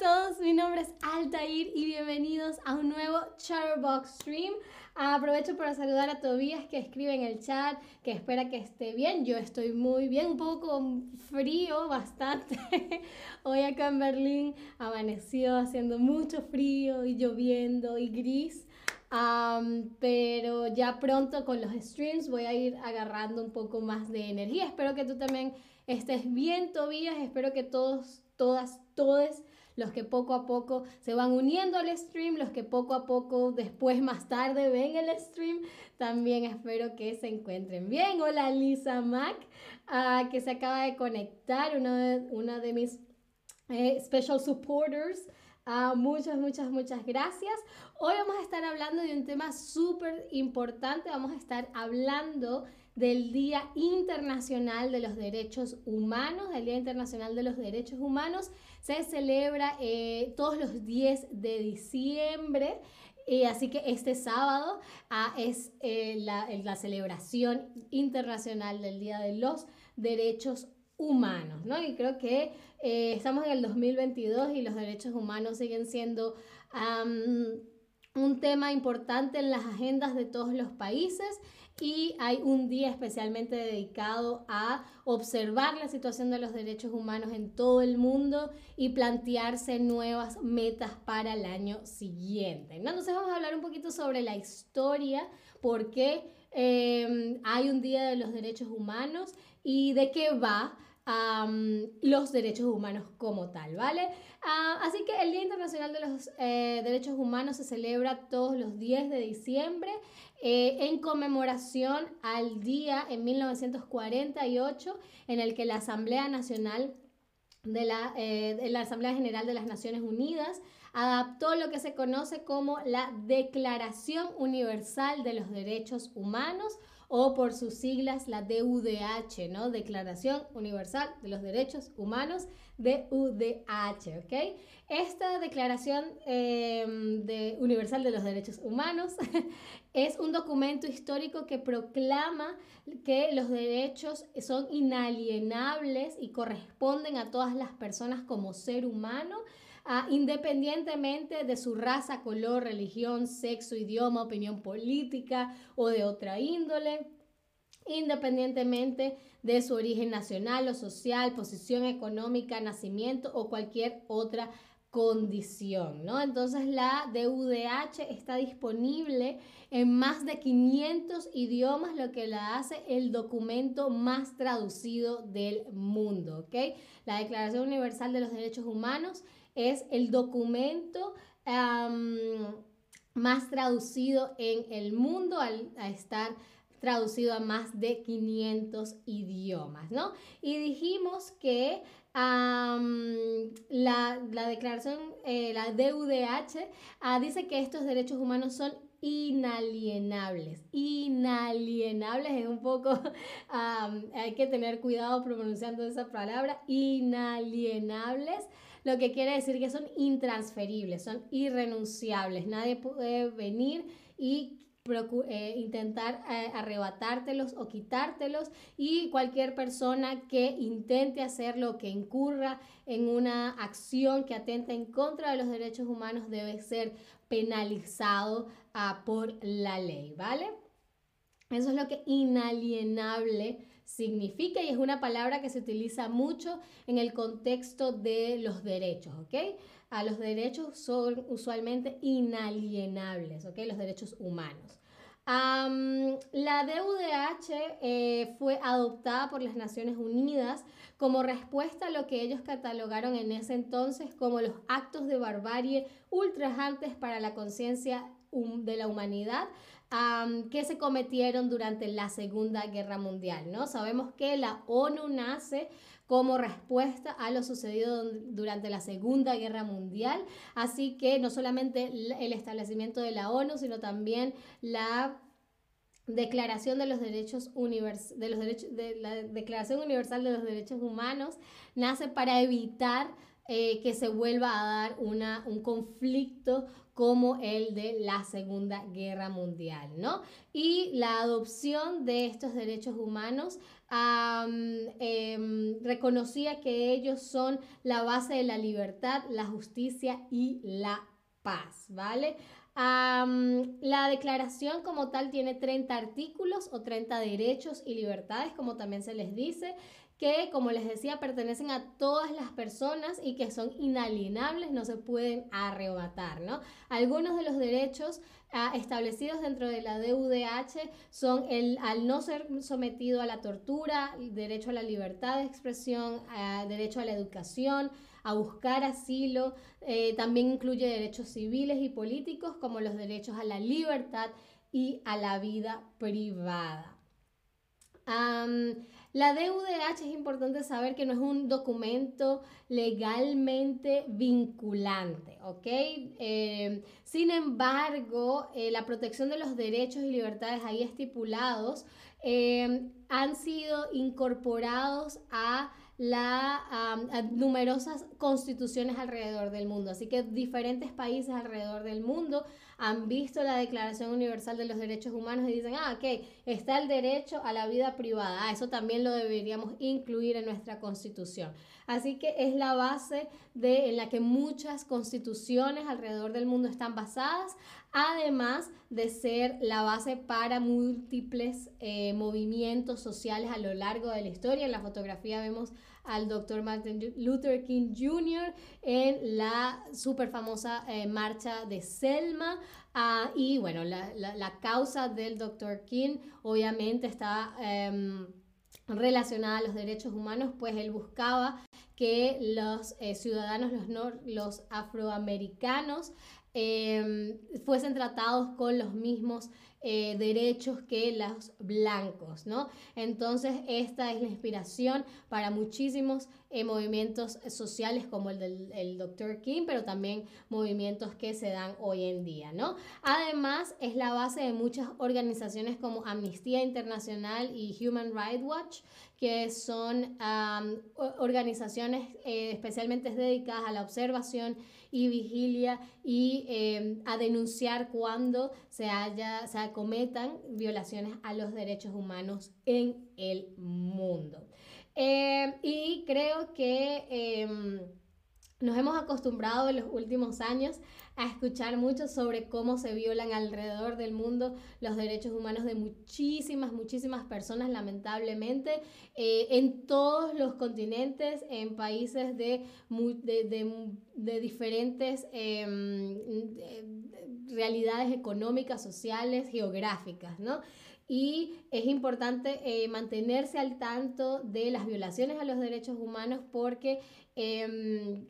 todos, mi nombre es Altair y bienvenidos a un nuevo Chatterbox Stream. Aprovecho para saludar a Tobías que escribe en el chat, que espera que esté bien. Yo estoy muy bien, un poco frío, bastante. Hoy acá en Berlín amaneció haciendo mucho frío y lloviendo y gris. pero ya pronto con los streams voy a ir agarrando un poco más de energía. Espero que tú también estés bien, Tobías. Espero que todos, todas, todos los que poco a poco se van uniendo al stream, los que poco a poco después más tarde ven el stream, también espero que se encuentren bien. Hola Lisa Mac, ah, que se acaba de conectar, una de, una de mis eh, special supporters. Ah, muchas, muchas, muchas gracias. Hoy vamos a estar hablando de un tema súper importante. Vamos a estar hablando del Día Internacional de los Derechos Humanos, del Día Internacional de los Derechos Humanos. Se celebra eh, todos los 10 de diciembre. así que este sábado ah, es eh, la, la, celebración internacional del Día de los Derechos Humanos, ¿no? Y creo que eh, estamos en el 2022 y los derechos humanos siguen siendo un tema importante en las agendas de todos los países y hay un día especialmente dedicado a observar la situación de los derechos humanos en todo el mundo y plantearse nuevas metas para el año siguiente. Entonces vamos a hablar un poquito sobre la historia, por qué eh, hay un día de los derechos humanos y de qué va los derechos humanos como tal, ¿vale? Ah, así que el Día Internacional de los eh, Derechos Humanos se celebra todos los 10 de diciembre eh, en conmemoración al día en 1948 en el que la Asamblea Nacional de la, eh, de la Asamblea General de las Naciones Unidas adaptó lo que se conoce como la Declaración Universal de los Derechos Humanos o por sus siglas la DUDH, ¿no? Declaración Universal de los Derechos Humanos, DUDH. Esta Declaración em, de Universal de los Derechos Humanos es un documento histórico que proclama que los derechos son inalienables y corresponden a todas las personas como ser humano independientemente de su raza, color, religión, sexo, idioma, opinión política o de otra índole, independientemente de su origen nacional o social, posición económica, nacimiento o cualquier otra condición, ¿no? Entonces la DUDH está disponible en más de 500 idiomas, lo que la hace el documento más traducido del mundo, ¿ok? La Declaración Universal de los Derechos Humanos es el documento más traducido en el mundo al a estar traducido a más de 500 idiomas, ¿no? Y dijimos que la, declaración, eh, la DUDH, ah, dice que estos derechos humanos son inalienables. Inalienables es un poco, hay que tener cuidado pronunciando esa palabra, inalienables lo que quiere decir que son intransferibles, son irrenunciables. Nadie puede venir y eh, intentar eh, arrebatártelos o quitártelos y cualquier persona que intente hacerlo, que incurra en una acción que atenta en contra de los derechos humanos debe ser penalizado ah, por la ley, ¿vale? Eso es lo que inalienable significa y es una palabra que se utiliza mucho en el contexto de los derechos, ¿ok? A los derechos son usualmente inalienables, ¿ok? Los derechos humanos. la DUDH eh, fue adoptada por las Naciones Unidas como respuesta a lo que ellos catalogaron en ese entonces como los actos de barbarie ultrajantes para la conciencia de la humanidad que se cometieron durante la Segunda Guerra Mundial. ¿no? Sabemos que la ONU nace como respuesta a lo sucedido durante la Segunda Guerra Mundial, así que no solamente el establecimiento de la ONU, sino también la Declaración de los Derechos de los derechos de la Declaración Universal de los Derechos Humanos nace para evitar eh, que se vuelva a dar un conflicto como el de la Segunda Guerra Mundial, ¿no? Y la adopción de estos derechos humanos em, reconocía que ellos son la base de la libertad, la justicia y la paz, ¿vale? la declaración como tal tiene 30 artículos o 30 derechos y libertades, como también se les dice, que, como les decía, pertenecen a todas las personas y que son inalienables, no se pueden arrebatar, ¿no? Algunos de los derechos ah, establecidos dentro de la DUDH son el al no ser sometido a la tortura, el derecho a la libertad de expresión, el derecho a la educación, a buscar asilo, eh, también incluye derechos civiles y políticos como los derechos a la libertad y a la vida privada. La DUDH es importante saber que no es un documento legalmente vinculante, ¿ok? Eh, sin embargo, eh, la protección de los derechos y libertades ahí estipulados eh, han sido incorporados a la, numerosas constituciones alrededor del mundo. Así que diferentes países alrededor del mundo han visto la Declaración Universal de los Derechos Humanos y dicen, ah, ok, está el derecho a la vida privada. Ah, eso también lo deberíamos incluir en nuestra constitución. Así que es la base de, en la que muchas constituciones alrededor del mundo están basadas, además de ser la base para múltiples eh, movimientos sociales a lo largo de la historia. En la fotografía vemos al doctor Martin Luther King Jr. en la súper famosa eh, marcha de Selma. Ah, y bueno, la, causa del doctor King obviamente está em, relacionada a los derechos humanos, pues él buscaba que los eh, ciudadanos, los, los afroamericanos, em, fuesen tratados con los mismos eh, derechos que los blancos, ¿no? Entonces, esta es la inspiración para muchísimos eh, movimientos sociales como el del Dr. King, pero también movimientos que se dan hoy en día, ¿no? Además, es la base de muchas organizaciones como Amnistía Internacional y Human Rights Watch, que son organizaciones eh, especialmente dedicadas a la observación y vigilia y em, a denunciar cuando se, haya, se acometan violaciones a los derechos humanos en el mundo. Em, y creo que em, nos hemos acostumbrado en los últimos años a escuchar mucho sobre cómo se violan alrededor del mundo los derechos humanos de muchísimas, muchísimas personas, lamentablemente, eh, en todos los continentes, en países de, de, diferentes em, realidades económicas, sociales, geográficas, ¿no? Y es importante eh, mantenerse al tanto de las violaciones a los derechos humanos porque em,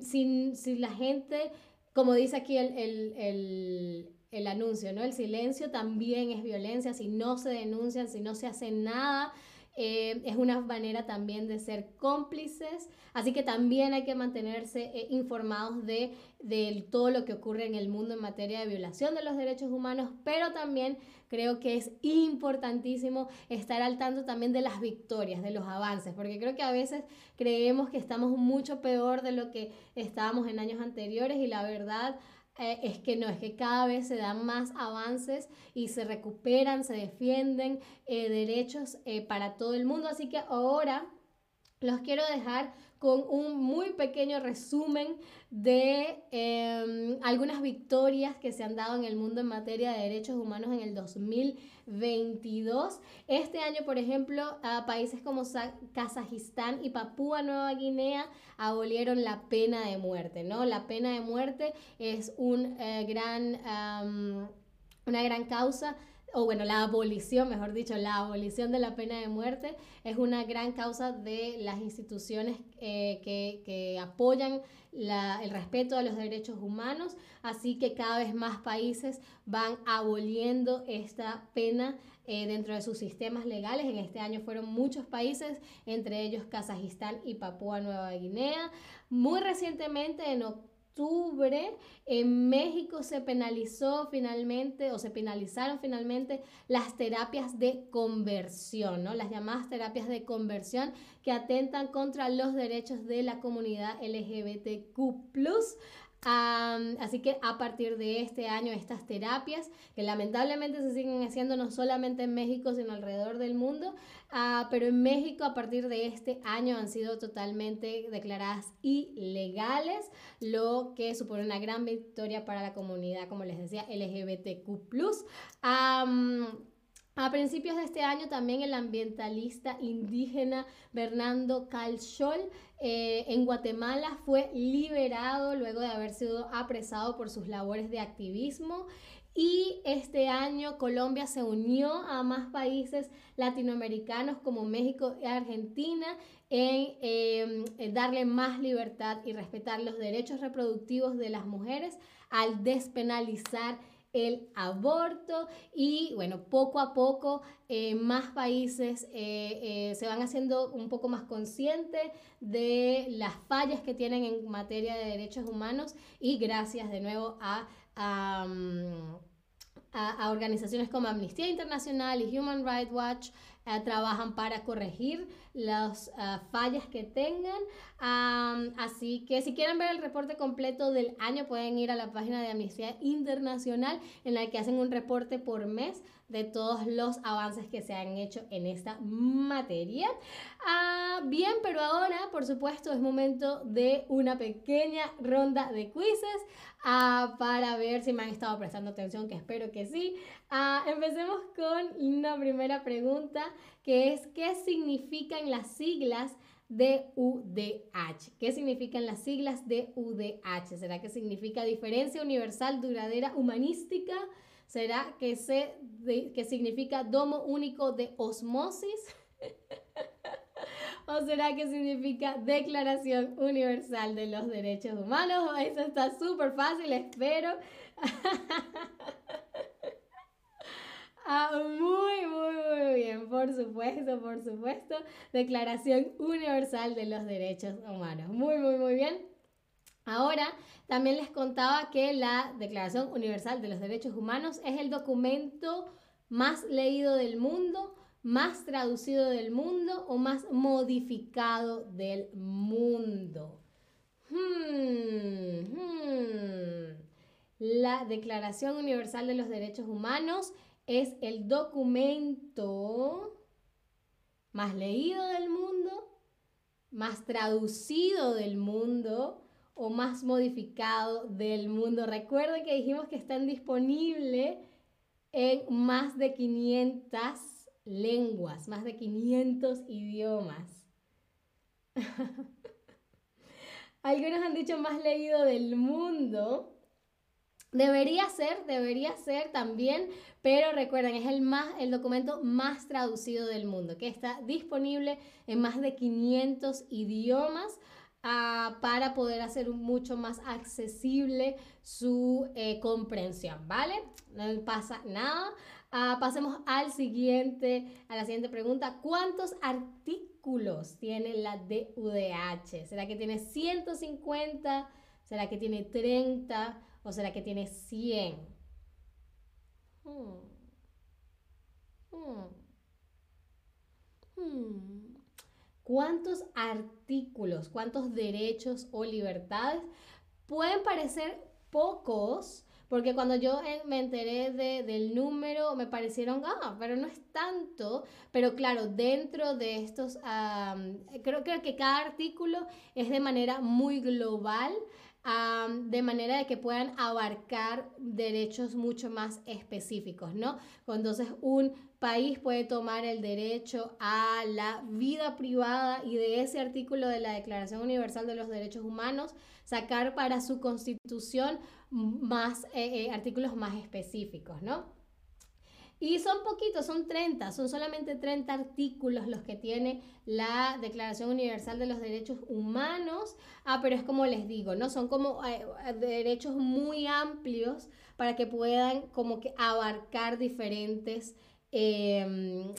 sin, si la gente como dice aquí el, anuncio, ¿no? El silencio también es violencia, si no se denuncian, si no se hace nada, eh, es una manera también de ser cómplices, así que también hay que mantenerse eh, informados de, de, todo lo que ocurre en el mundo en materia de violación de los derechos humanos, pero también creo que es importantísimo estar al tanto también de las victorias, de los avances, porque creo que a veces creemos que estamos mucho peor de lo que estábamos en años anteriores y la verdad eh, es que no, es que cada vez se dan más avances y se recuperan, se defienden eh, derechos eh, para todo el mundo. Así que ahora los quiero dejar con un muy pequeño resumen de em, algunas victorias que se han dado en el mundo en materia de derechos humanos en el 2022. Este año, por ejemplo, países como Kazajistán y Papúa Nueva Guinea abolieron la pena de muerte, ¿no? La pena de muerte es un eh, gran, una gran causa o bueno, la abolición, mejor dicho, la abolición de la pena de muerte es una gran causa de las instituciones eh, que, apoyan el respeto a los derechos humanos, así que cada vez más países van aboliendo esta pena eh, dentro de sus sistemas legales. En este año fueron muchos países, entre ellos Kazajistán y Papúa Nueva Guinea. Muy recientemente, en octubre, octubre en México se penalizó finalmente o se penalizaron finalmente las terapias de conversión, ¿no? Las llamadas terapias de conversión que atentan contra los derechos de la comunidad LGBTQ así que a partir de este año estas terapias, que lamentablemente se siguen haciendo no solamente en México, sino alrededor del mundo, uh, pero en México a partir de este año han sido totalmente declaradas ilegales, lo que supone una gran victoria para la comunidad, como les decía, LGBTQ. Um, a principios de este año también el ambientalista indígena Bernardo Calchol eh, en Guatemala fue liberado luego de haber sido apresado por sus labores de activismo. Y este año Colombia se unió a más países latinoamericanos como México y Argentina en em, darle más libertad y respetar los derechos reproductivos de las mujeres al despenalizar el aborto y bueno, poco a poco eh, más países eh, eh, se van haciendo un poco más conscientes de las fallas que tienen en materia de derechos humanos y gracias de nuevo a, a, a organizaciones como Amnistía Internacional y Human Rights Watch eh, trabajan para corregir las eh, fallas que tengan. así que si quieren ver el reporte completo del año pueden ir a la página de Amnistía Internacional en la que hacen un reporte por mes de todos los avances que se han hecho en esta materia. Ah, bien, pero ahora, por supuesto, es momento de una pequeña ronda de quizzes ah, para ver si me han estado prestando atención, que espero que sí. Ah, empecemos con una primera pregunta, que es ¿qué significan las siglas de UDH. ¿Qué significan las siglas de UDH? ¿Será que significa diferencia universal, duradera, humanística? ¿Será que, se, que significa domo único de osmosis? ¿O será que significa Declaración Universal de los Derechos Humanos? Eso está súper fácil, espero. Ah, muy, muy, muy bien, por supuesto, por supuesto. Declaración Universal de los Derechos Humanos. Muy, muy, muy bien. Ahora, también les contaba que la Declaración Universal de los Derechos Humanos es el documento más leído del mundo, más traducido del mundo o más modificado del mundo. Hmm, hmm. La Declaración Universal de los Derechos Humanos es el documento más leído del mundo, más traducido del mundo o más modificado del mundo. Recuerden que dijimos que están disponibles en más de 500 lenguas, más de 500 idiomas. Algunos han dicho más leído del mundo. Debería ser, debería ser también, pero recuerden, es el, más, el documento más traducido del mundo, que está disponible en más de 500 idiomas. Ah, para poder hacer mucho más accesible su eh, comprensión, ¿vale? No pasa nada. Ah, pasemos al siguiente, a la siguiente pregunta. ¿Cuántos artículos tiene la DUDH? ¿Será que tiene 150? ¿Será que tiene 30? ¿O será que tiene 100? Hmm. Hmm. Hmm. ¿Cuántos artículos, cuántos derechos o libertades pueden parecer pocos? Porque cuando yo me enteré del número, me parecieron, ah, pero no es tanto. Pero claro, dentro de estos, creo que cada artículo es de manera muy global de manera de que puedan abarcar derechos mucho más específicos, ¿no? Entonces, un país puede tomar el derecho a la vida privada y de ese artículo de la Declaración Universal de los Derechos Humanos sacar para su constitución más eh, eh, artículos más específicos, ¿no? Y son poquitos, son 30, son solamente 30 artículos los que tiene la Declaración Universal de los Derechos Humanos. Ah, pero es como les digo, ¿no? Son como eh, derechos muy amplios para que puedan como que abarcar diferentes em,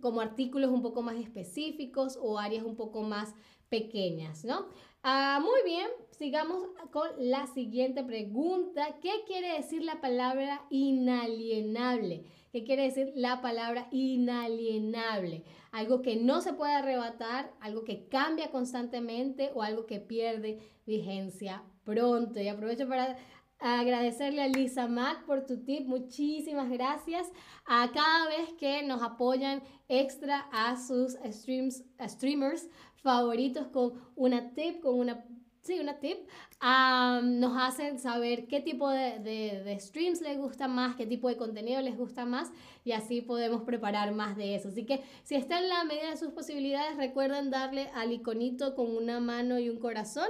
como artículos un poco más específicos o áreas un poco más pequeñas, ¿no? Ah, muy bien, sigamos con la siguiente pregunta. ¿Qué quiere decir la palabra inalienable? ¿Qué quiere decir la palabra inalienable? Algo que no se puede arrebatar, algo que cambia constantemente o algo que pierde vigencia pronto. Y aprovecho para agradecerle a Lisa Mac por tu tip. Muchísimas gracias. A cada vez que nos apoyan extra a sus streams, streamers favoritos con una tip, con una sí, una tip, nos hacen saber qué tipo de, de, streams les gusta más, qué tipo de contenido les gusta más y así podemos preparar más de eso. Así que si está en la medida de sus posibilidades, recuerden darle al iconito con una mano y un corazón.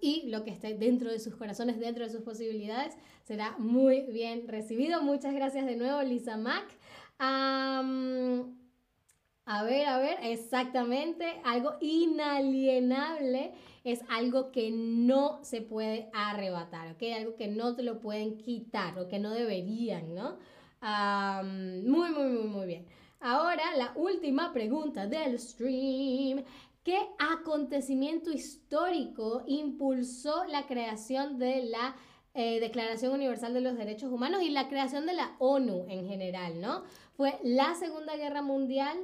y lo que esté dentro de sus corazones, dentro de sus posibilidades, será muy bien recibido. Muchas gracias de nuevo, Lisa Mac. A ver, a ver, exactamente, algo inalienable es algo que no se puede arrebatar, ¿ok? Algo que no te lo pueden quitar o que no deberían, ¿no? muy, muy, muy, muy bien. Ahora, la última pregunta del stream. ¿Qué acontecimiento histórico impulsó la creación de la eh, Declaración Universal de los Derechos Humanos y la creación de la ONU en general, ¿no? ¿Fue la Segunda Guerra Mundial?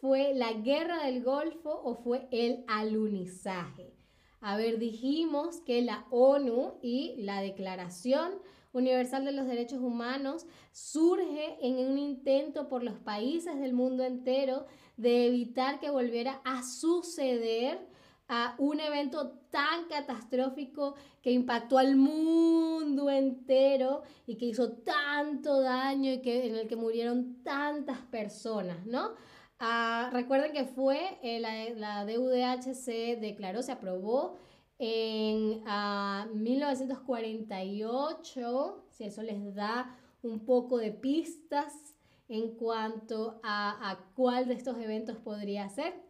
¿Fue la guerra del Golfo o fue el alunizaje? A ver, dijimos que la ONU y la Declaración Universal de los Derechos Humanos surge en un intento por los países del mundo entero de evitar que volviera a suceder a un evento tan catastrófico que impactó al mundo entero y que hizo tanto daño y que, en el que murieron tantas personas, ¿no? Ah, recuerden que fue, eh, la, la, DUDH se declaró, se aprobó en 1948, ah, si eso les da un poco de pistas en cuanto a, a cuál de estos eventos podría ser.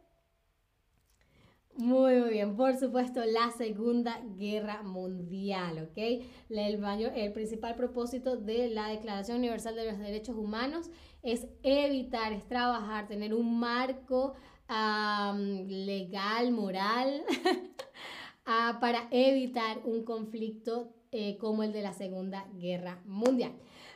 Muy, muy bien, por supuesto, la Segunda Guerra Mundial, ¿ok? El, el principal propósito de la Declaración Universal de los Derechos Humanos es evitar, es trabajar, tener un marco legal, moral, ah, para evitar un conflicto eh, como el de la Segunda Guerra Mundial.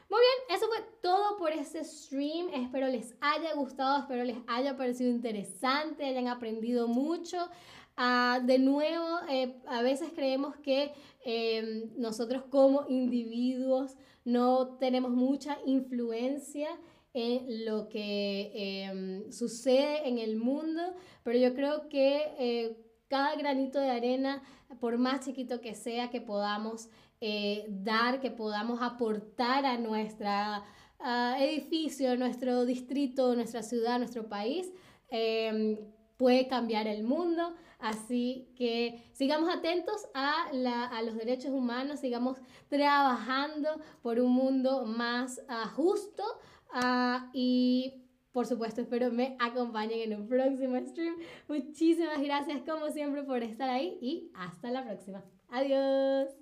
Muy bien, eso fue todo por este stream. Espero les haya gustado, espero les haya parecido interesante, hayan aprendido mucho. Ah, de nuevo, eh, a veces creemos que em, nosotros como individuos no tenemos mucha influencia en lo que em, sucede en el mundo, pero yo creo que eh, cada granito de arena, por más chiquito que sea, que podamos eh, dar, que podamos aportar a nuestro edificio, nuestro distrito, nuestra ciudad, nuestro país, em, puede cambiar el mundo. Así que sigamos atentos a, los derechos humanos, sigamos trabajando por un mundo más ah, justo ah, y por supuesto, espero me acompañen en un próximo stream. Muchísimas gracias como siempre por estar ahí y hasta la próxima. Adiós.